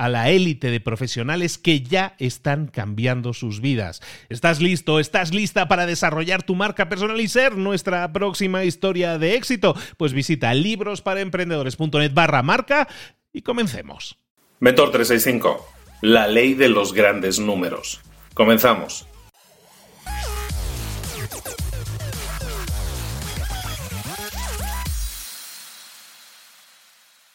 a la élite de profesionales que ya están cambiando sus vidas. ¿Estás listo? ¿Estás lista para desarrollar tu marca personal y ser nuestra próxima historia de éxito? Pues visita librosparaemprendedores.net barra marca y comencemos. Mentor 365, la ley de los grandes números. Comenzamos.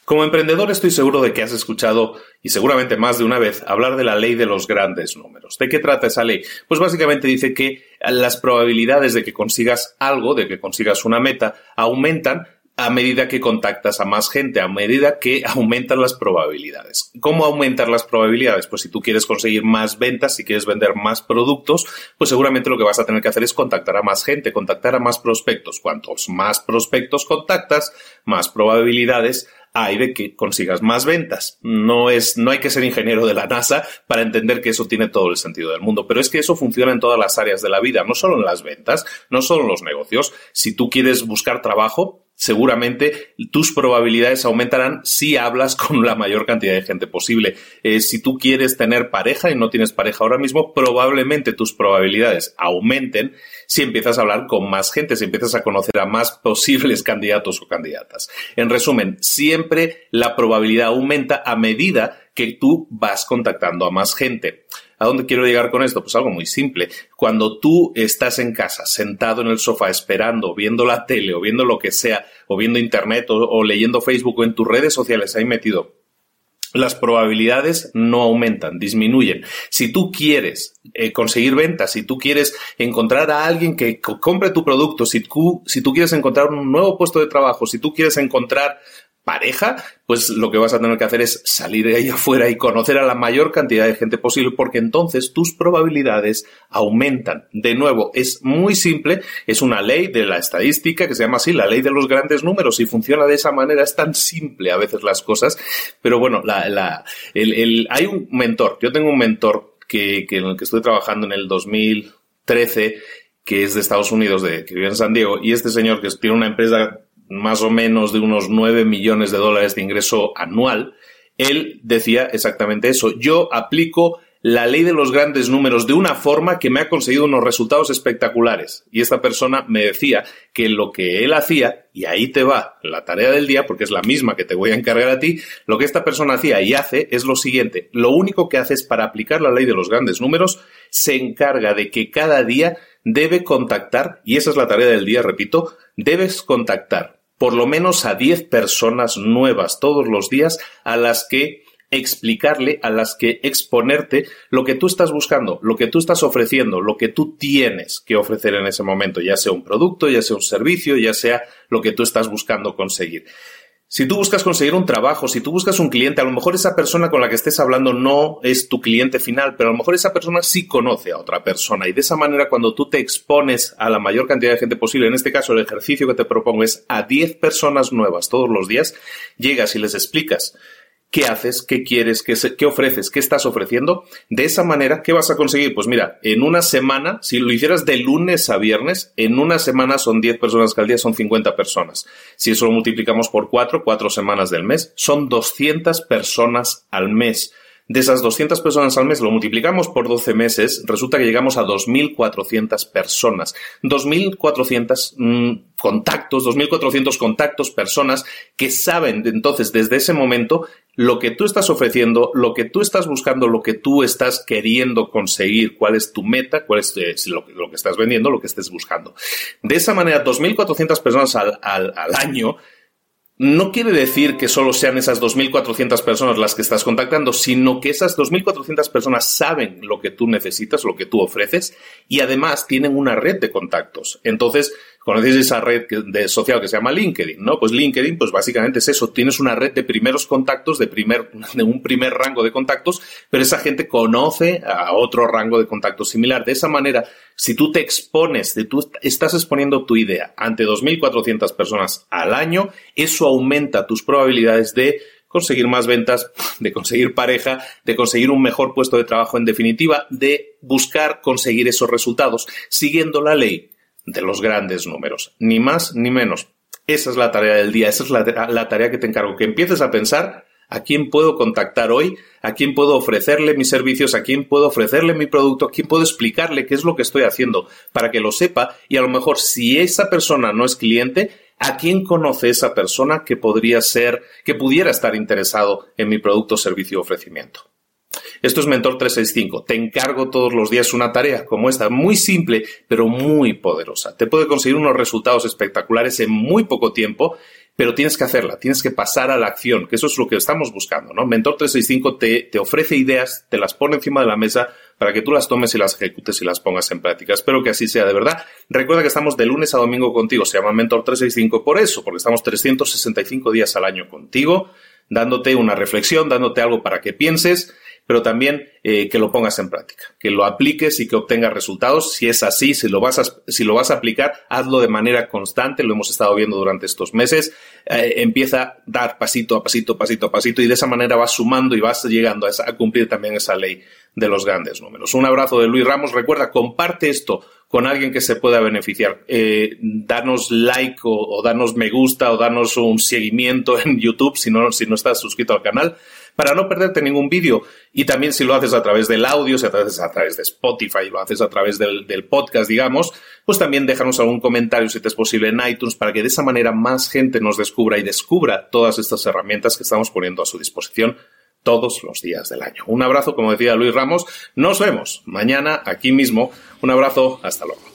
Como emprendedor estoy seguro de que has escuchado, y seguramente más de una vez, hablar de la ley de los grandes números. ¿De qué trata esa ley? Pues básicamente dice que las probabilidades de que consigas algo, de que consigas una meta, aumentan a medida que contactas a más gente, a medida que aumentan las probabilidades. ¿Cómo aumentar las probabilidades? Pues si tú quieres conseguir más ventas, si quieres vender más productos, pues seguramente lo que vas a tener que hacer es contactar a más gente, contactar a más prospectos. Cuantos más prospectos contactas, más probabilidades hay de que consigas más ventas. No es, no hay que ser ingeniero de la NASA para entender que eso tiene todo el sentido del mundo, pero es que eso funciona en todas las áreas de la vida, no solo en las ventas, no solo en los negocios. Si tú quieres buscar trabajo, seguramente tus probabilidades aumentarán si hablas con la mayor cantidad de gente posible. Eh, si tú quieres tener pareja y no tienes pareja ahora mismo, probablemente tus probabilidades aumenten si empiezas a hablar con más gente, si empiezas a conocer a más posibles candidatos o candidatas. En resumen, siempre la probabilidad aumenta a medida que tú vas contactando a más gente. ¿A dónde quiero llegar con esto? Pues algo muy simple. Cuando tú estás en casa, sentado en el sofá, esperando, viendo la tele o viendo lo que sea, o viendo internet o, leyendo Facebook o en tus redes sociales ahí metido, las probabilidades no aumentan, disminuyen. Si tú quieres eh, conseguir ventas, si tú quieres encontrar a alguien que compre tu producto, si tú, si tú quieres encontrar un nuevo puesto de trabajo, si tú quieres encontrar pareja, pues lo que vas a tener que hacer es salir de ahí afuera y conocer a la mayor cantidad de gente posible porque entonces tus probabilidades aumentan. De nuevo, es muy simple, es una ley de la estadística que se llama así, la ley de los grandes números y funciona de esa manera, es tan simple a veces las cosas, pero bueno, la, la, el, hay un mentor, yo tengo un mentor que, que en el que estoy trabajando en el 2013 que es de Estados Unidos, de, que vive en San Diego, y este señor que tiene una empresa más o menos de unos 9 millones de dólares de ingreso anual, él decía exactamente eso. Yo aplico la ley de los grandes números de una forma que me ha conseguido unos resultados espectaculares. Y esta persona me decía que lo que él hacía, y ahí te va la tarea del día, porque es la misma que te voy a encargar a ti, lo que esta persona hacía y hace es lo siguiente. Lo único que hace es para aplicar la ley de los grandes números, se encarga de que cada día debe contactar, y esa es la tarea del día, repito, debes contactar por lo menos a 10 personas nuevas todos los días a las que explicarle, a las que exponerte lo que tú estás buscando, lo que tú estás ofreciendo, lo que tú tienes que ofrecer en ese momento, ya sea un producto, ya sea un servicio, ya sea lo que tú estás buscando conseguir. Si tú buscas conseguir un trabajo, si tú buscas un cliente, a lo mejor esa persona con la que estés hablando no es tu cliente final, pero a lo mejor esa persona sí conoce a otra persona. Y de esa manera, cuando tú te expones a la mayor cantidad de gente posible, en este caso el ejercicio que te propongo es a 10 personas nuevas todos los días, llegas y les explicas qué haces, qué quieres, qué, ofreces, qué estás ofreciendo. De esa manera, ¿qué vas a conseguir? Pues mira, en una semana, si lo hicieras de lunes a viernes, en una semana son 10 personas que al día, son 50 personas. Si eso lo multiplicamos por 4, 4 semanas del mes, son 200 personas al mes. De esas 200 personas al mes lo multiplicamos por 12 meses, resulta que llegamos a 2.400 personas. 2.400 mm, contactos, 2.400 contactos, personas que saben entonces desde ese momento lo que tú estás ofreciendo, lo que tú estás buscando, lo que tú estás queriendo conseguir, cuál es tu meta, cuál es, eh, lo, que estás vendiendo, lo que estés buscando. De esa manera, 2.400 personas al, al, al año no quiere decir que solo sean esas 2.400 personas las que estás contactando, sino que esas 2.400 personas saben lo que tú necesitas, lo que tú ofreces, y además tienen una red de contactos. Entonces, conocéis esa red de social que se llama LinkedIn, ¿no? Pues LinkedIn, pues básicamente es eso, tienes una red de primeros contactos, de, primer, de un primer rango de contactos, pero esa gente conoce a otro rango de contactos similar. De esa manera, si tú te expones, de tú estás exponiendo tu idea ante 2.400 personas al año, eso aumenta tus probabilidades de conseguir más ventas, de conseguir pareja, de conseguir un mejor puesto de trabajo en definitiva, de buscar conseguir esos resultados siguiendo la ley de los grandes números, ni más ni menos. Esa es la tarea del día, esa es la, tarea que te encargo, que empieces a pensar a quién puedo contactar hoy, a quién puedo ofrecerle mis servicios, a quién puedo ofrecerle mi producto, a quién puedo explicarle qué es lo que estoy haciendo para que lo sepa y a lo mejor si esa persona no es cliente, a quién conoce esa persona que podría ser, que pudiera estar interesado en mi producto, servicio o ofrecimiento. Esto es Mentor 365. Te encargo todos los días una tarea como esta, muy simple, pero muy poderosa. Te puede conseguir unos resultados espectaculares en muy poco tiempo, pero tienes que hacerla, tienes que pasar a la acción, que eso es lo que estamos buscando, ¿no? Mentor 365 te, te ofrece ideas, te las pone encima de la mesa para que tú las tomes y las ejecutes y las pongas en práctica. Espero que así sea de verdad. Recuerda que estamos de lunes a domingo contigo. Se llama Mentor 365 por eso, porque estamos 365 días al año contigo, dándote una reflexión, dándote algo para que pienses pero también eh, que lo pongas en práctica, que lo apliques y que obtengas resultados. Si es así, si lo vas a, si lo vas a aplicar, hazlo de manera constante, lo hemos estado viendo durante estos meses. Eh, empieza a dar pasito a pasito, pasito a pasito y de esa manera vas sumando y vas llegando a, cumplir también esa ley de los grandes números. Un abrazo de Luis Ramos. Recuerda, comparte esto con alguien que se pueda beneficiar. Eh, danos like o, o, danos me gusta o danos un seguimiento en YouTube si no, si no estás suscrito al canal para no perderte ningún vídeo. Y también si lo haces a través del audio, si lo haces a través de Spotify, lo haces a través del, del podcast, digamos, pues también déjanos algún comentario si te es posible en iTunes para que de esa manera más gente nos descubra y descubra todas estas herramientas que estamos poniendo a su disposición todos los días del año. Un abrazo, como decía Luis Ramos. Nos vemos mañana aquí mismo. Un abrazo. Hasta luego.